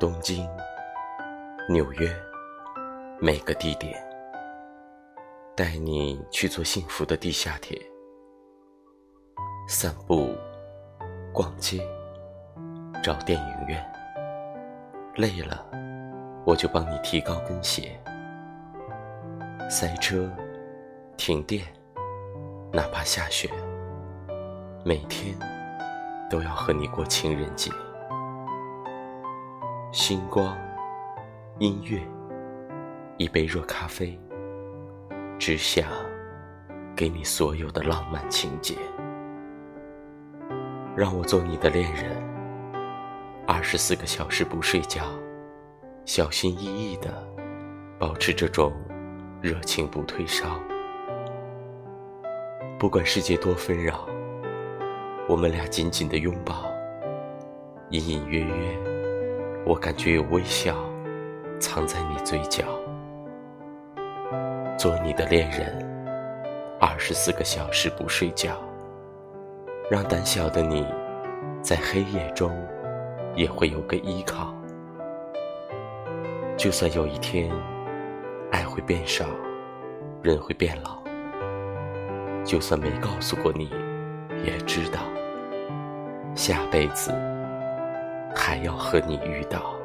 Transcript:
东京、纽约，每个地点，带你去坐幸福的地下铁。散步、逛街、找电影院，累了我就帮你提高跟鞋。塞车、停电，哪怕下雪，每天都要和你过情人节。星光、音乐，一杯热咖啡，只想给你所有的浪漫情节。让我做你的恋人，二十四个小时不睡觉，小心翼翼的保持这种热情不退烧。不管世界多纷扰，我们俩紧紧的拥抱，隐隐约约。我感觉有微笑藏在你嘴角，做你的恋人，二十四个小时不睡觉，让胆小的你在黑夜中也会有个依靠。就算有一天爱会变少，人会变老，就算没告诉过你，也知道下辈子。还要和你遇到。